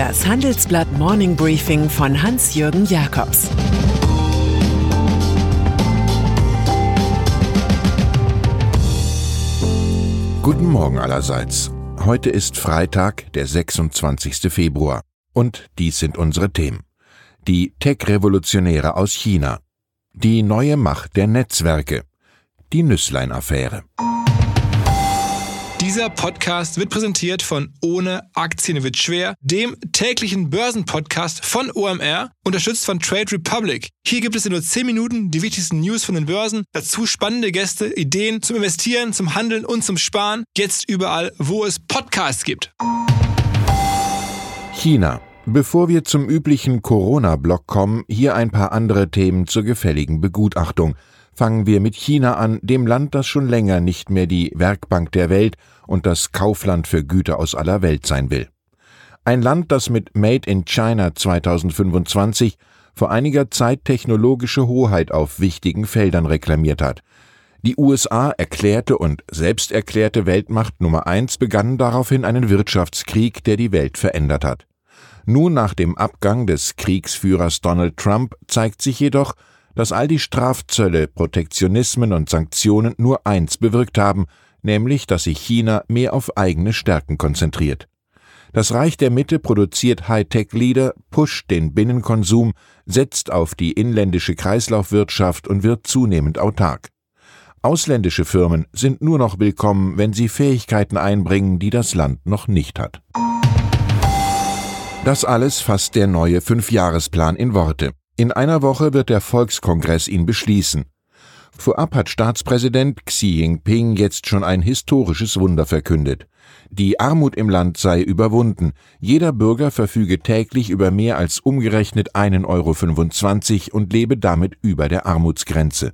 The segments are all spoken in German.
Das Handelsblatt Morning Briefing von Hans-Jürgen Jakobs Guten Morgen allerseits. Heute ist Freitag, der 26. Februar. Und dies sind unsere Themen. Die Tech-Revolutionäre aus China. Die neue Macht der Netzwerke. Die Nüsslein-Affäre. Dieser Podcast wird präsentiert von Ohne Aktien wird schwer, dem täglichen Börsenpodcast von OMR, unterstützt von Trade Republic. Hier gibt es in nur 10 Minuten die wichtigsten News von den Börsen, dazu spannende Gäste, Ideen zum Investieren, zum Handeln und zum Sparen. Jetzt überall, wo es Podcasts gibt. China. Bevor wir zum üblichen Corona-Block kommen, hier ein paar andere Themen zur gefälligen Begutachtung. Fangen wir mit China an, dem Land, das schon länger nicht mehr die Werkbank der Welt und das Kaufland für Güter aus aller Welt sein will. Ein Land, das mit Made in China 2025 vor einiger Zeit technologische Hoheit auf wichtigen Feldern reklamiert hat. Die USA erklärte und selbst erklärte Weltmacht Nummer eins begannen daraufhin einen Wirtschaftskrieg, der die Welt verändert hat. Nun nach dem Abgang des Kriegsführers Donald Trump zeigt sich jedoch, dass all die Strafzölle, Protektionismen und Sanktionen nur eins bewirkt haben, nämlich dass sich China mehr auf eigene Stärken konzentriert. Das Reich der Mitte produziert Hightech-Leader, pusht den Binnenkonsum, setzt auf die inländische Kreislaufwirtschaft und wird zunehmend autark. Ausländische Firmen sind nur noch willkommen, wenn sie Fähigkeiten einbringen, die das Land noch nicht hat. Das alles fasst der neue Fünfjahresplan in Worte. In einer Woche wird der Volkskongress ihn beschließen. Vorab hat Staatspräsident Xi Jinping jetzt schon ein historisches Wunder verkündet. Die Armut im Land sei überwunden. Jeder Bürger verfüge täglich über mehr als umgerechnet 1,25 Euro und lebe damit über der Armutsgrenze.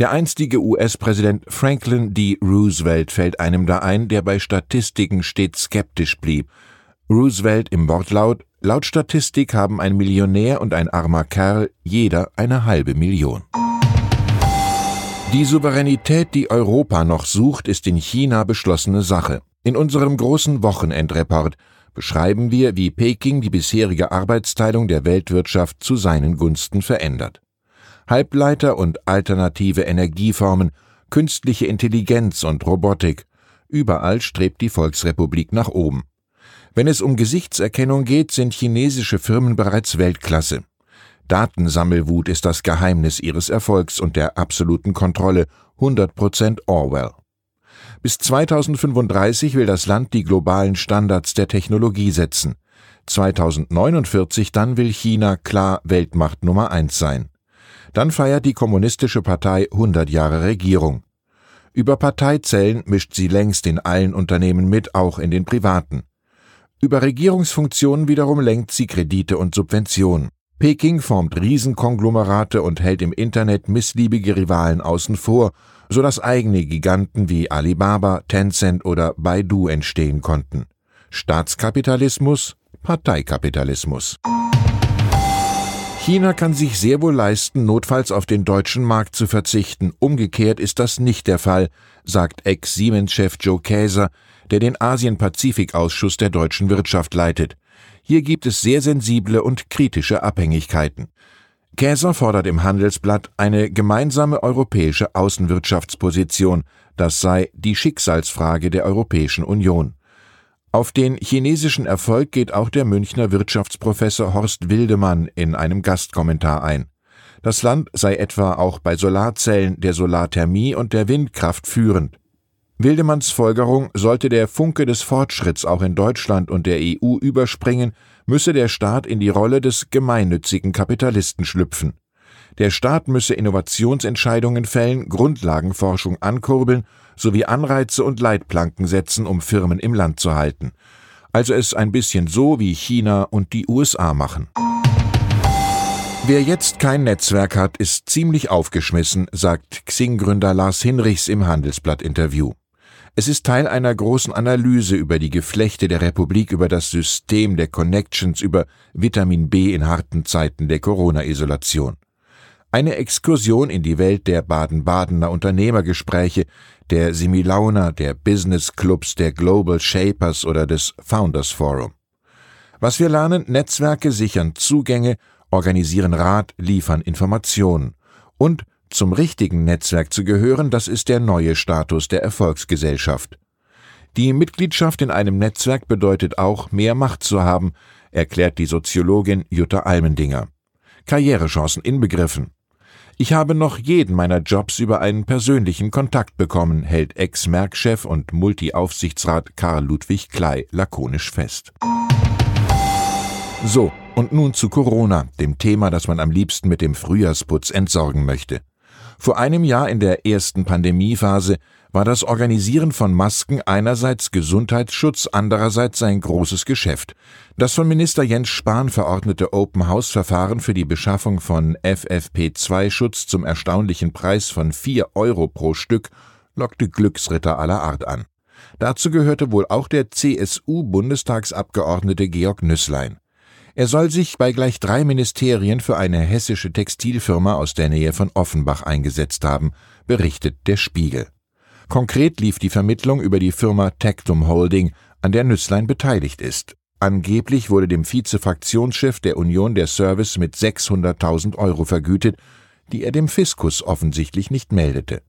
Der einstige US-Präsident Franklin D. Roosevelt fällt einem da ein, der bei Statistiken stets skeptisch blieb. Roosevelt im Wortlaut Laut Statistik haben ein Millionär und ein armer Kerl jeder eine halbe Million. Die Souveränität, die Europa noch sucht, ist in China beschlossene Sache. In unserem großen Wochenendreport beschreiben wir, wie Peking die bisherige Arbeitsteilung der Weltwirtschaft zu seinen Gunsten verändert. Halbleiter und alternative Energieformen, künstliche Intelligenz und Robotik, überall strebt die Volksrepublik nach oben. Wenn es um Gesichtserkennung geht, sind chinesische Firmen bereits Weltklasse. Datensammelwut ist das Geheimnis ihres Erfolgs und der absoluten Kontrolle, 100% Orwell. Bis 2035 will das Land die globalen Standards der Technologie setzen. 2049 dann will China klar Weltmacht Nummer eins sein. Dann feiert die Kommunistische Partei 100 Jahre Regierung. Über Parteizellen mischt sie längst in allen Unternehmen mit, auch in den privaten. Über Regierungsfunktionen wiederum lenkt sie Kredite und Subventionen. Peking formt Riesenkonglomerate und hält im Internet missliebige Rivalen außen vor, so dass eigene Giganten wie Alibaba, Tencent oder Baidu entstehen konnten. Staatskapitalismus, Parteikapitalismus. China kann sich sehr wohl leisten, notfalls auf den deutschen Markt zu verzichten. Umgekehrt ist das nicht der Fall, sagt Ex-Siemens-Chef Joe Käser, der den Asien-Pazifik-Ausschuss der deutschen Wirtschaft leitet. Hier gibt es sehr sensible und kritische Abhängigkeiten. Käser fordert im Handelsblatt eine gemeinsame europäische Außenwirtschaftsposition, das sei die Schicksalsfrage der Europäischen Union. Auf den chinesischen Erfolg geht auch der Münchner Wirtschaftsprofessor Horst Wildemann in einem Gastkommentar ein. Das Land sei etwa auch bei Solarzellen, der Solarthermie und der Windkraft führend. Wildemanns Folgerung, sollte der Funke des Fortschritts auch in Deutschland und der EU überspringen, müsse der Staat in die Rolle des gemeinnützigen Kapitalisten schlüpfen. Der Staat müsse Innovationsentscheidungen fällen, Grundlagenforschung ankurbeln sowie Anreize und Leitplanken setzen, um Firmen im Land zu halten. Also es ein bisschen so wie China und die USA machen. Wer jetzt kein Netzwerk hat, ist ziemlich aufgeschmissen, sagt Xing-Gründer Lars Hinrichs im Handelsblatt-Interview. Es ist Teil einer großen Analyse über die Geflechte der Republik, über das System der Connections, über Vitamin B in harten Zeiten der Corona-Isolation. Eine Exkursion in die Welt der Baden-Badener Unternehmergespräche, der Similauna, der Business Clubs, der Global Shapers oder des Founders Forum. Was wir lernen, Netzwerke sichern Zugänge, organisieren Rat, liefern Informationen. Und zum richtigen Netzwerk zu gehören, das ist der neue Status der Erfolgsgesellschaft. Die Mitgliedschaft in einem Netzwerk bedeutet auch, mehr Macht zu haben, erklärt die Soziologin Jutta Almendinger. Karrierechancen inbegriffen. Ich habe noch jeden meiner Jobs über einen persönlichen Kontakt bekommen, hält Ex-Merck-Chef und Multi-Aufsichtsrat Karl Ludwig Klei lakonisch fest. So, und nun zu Corona, dem Thema, das man am liebsten mit dem Frühjahrsputz entsorgen möchte. Vor einem Jahr in der ersten Pandemiephase war das Organisieren von Masken einerseits Gesundheitsschutz, andererseits sein großes Geschäft. Das von Minister Jens Spahn verordnete Open-House-Verfahren für die Beschaffung von FFP2-Schutz zum erstaunlichen Preis von vier Euro pro Stück lockte Glücksritter aller Art an. Dazu gehörte wohl auch der CSU-Bundestagsabgeordnete Georg Nüßlein. Er soll sich bei gleich drei Ministerien für eine hessische Textilfirma aus der Nähe von Offenbach eingesetzt haben, berichtet der Spiegel. Konkret lief die Vermittlung über die Firma Tectum Holding, an der Nüßlein beteiligt ist. Angeblich wurde dem Vizefraktionschef der Union der Service mit 600.000 Euro vergütet, die er dem Fiskus offensichtlich nicht meldete.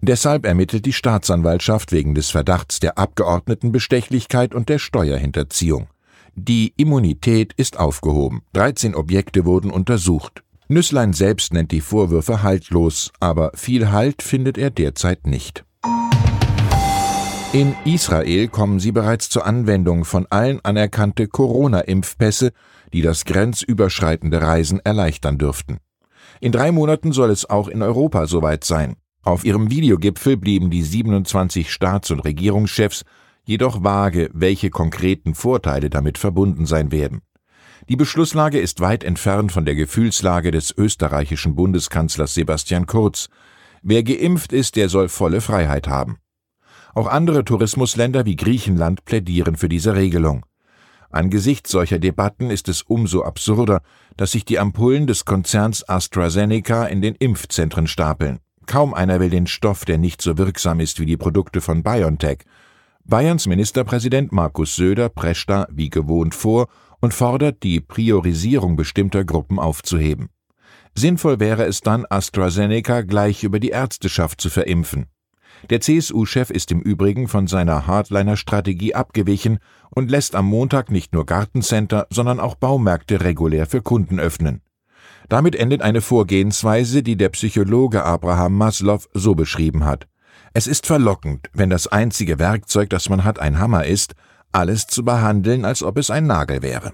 Deshalb ermittelt die Staatsanwaltschaft wegen des Verdachts der Abgeordnetenbestechlichkeit und der Steuerhinterziehung. Die Immunität ist aufgehoben. 13 Objekte wurden untersucht. Nüßlein selbst nennt die Vorwürfe haltlos, aber viel Halt findet er derzeit nicht. In Israel kommen sie bereits zur Anwendung von allen anerkannte Corona-Impfpässe, die das grenzüberschreitende Reisen erleichtern dürften. In drei Monaten soll es auch in Europa soweit sein. Auf ihrem Videogipfel blieben die 27 Staats- und Regierungschefs jedoch vage, welche konkreten Vorteile damit verbunden sein werden. Die Beschlusslage ist weit entfernt von der Gefühlslage des österreichischen Bundeskanzlers Sebastian Kurz. Wer geimpft ist, der soll volle Freiheit haben. Auch andere Tourismusländer wie Griechenland plädieren für diese Regelung. Angesichts solcher Debatten ist es umso absurder, dass sich die Ampullen des Konzerns AstraZeneca in den Impfzentren stapeln. Kaum einer will den Stoff, der nicht so wirksam ist wie die Produkte von BioNTech. Bayerns Ministerpräsident Markus Söder prescht da wie gewohnt vor und fordert, die Priorisierung bestimmter Gruppen aufzuheben. Sinnvoll wäre es dann, AstraZeneca gleich über die Ärzteschaft zu verimpfen. Der CSU-Chef ist im Übrigen von seiner Hardliner-Strategie abgewichen und lässt am Montag nicht nur Gartencenter, sondern auch Baumärkte regulär für Kunden öffnen. Damit endet eine Vorgehensweise, die der Psychologe Abraham Maslow so beschrieben hat. Es ist verlockend, wenn das einzige Werkzeug, das man hat, ein Hammer ist, alles zu behandeln, als ob es ein Nagel wäre.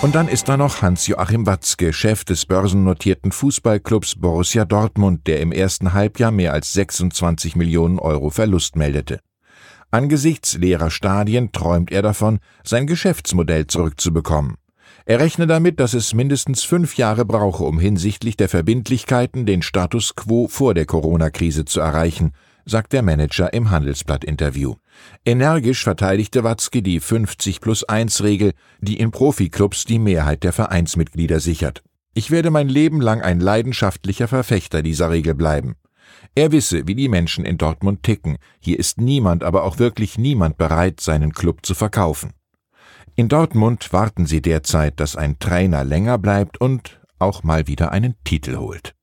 Und dann ist da noch Hans-Joachim Watzke, Chef des börsennotierten Fußballclubs Borussia Dortmund, der im ersten Halbjahr mehr als 26 Millionen Euro Verlust meldete. Angesichts leerer Stadien träumt er davon, sein Geschäftsmodell zurückzubekommen. Er rechne damit, dass es mindestens fünf Jahre brauche, um hinsichtlich der Verbindlichkeiten den Status quo vor der Corona-Krise zu erreichen, sagt der Manager im Handelsblatt-Interview. Energisch verteidigte Watzke die 50 plus 1 Regel, die in Profiklubs die Mehrheit der Vereinsmitglieder sichert. Ich werde mein Leben lang ein leidenschaftlicher Verfechter dieser Regel bleiben. Er wisse, wie die Menschen in Dortmund ticken. Hier ist niemand, aber auch wirklich niemand bereit, seinen Club zu verkaufen. In Dortmund warten sie derzeit, dass ein Trainer länger bleibt und auch mal wieder einen Titel holt.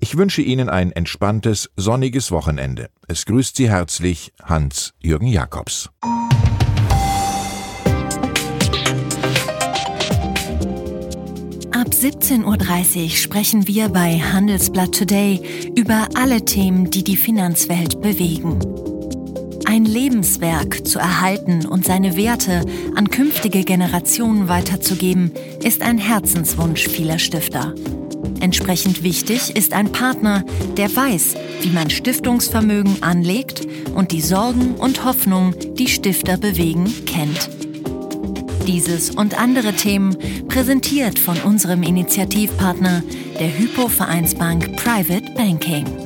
Ich wünsche Ihnen ein entspanntes, sonniges Wochenende. Es grüßt Sie herzlich Hans-Jürgen Jakobs. Ab 17.30 Uhr sprechen wir bei Handelsblatt Today über alle Themen, die die Finanzwelt bewegen. Ein Lebenswerk zu erhalten und seine Werte an künftige Generationen weiterzugeben, ist ein Herzenswunsch vieler Stifter. Entsprechend wichtig ist ein Partner, der weiß, wie man Stiftungsvermögen anlegt und die Sorgen und Hoffnungen, die Stifter bewegen, kennt. Dieses und andere Themen präsentiert von unserem Initiativpartner, der Hypo Vereinsbank Private Banking.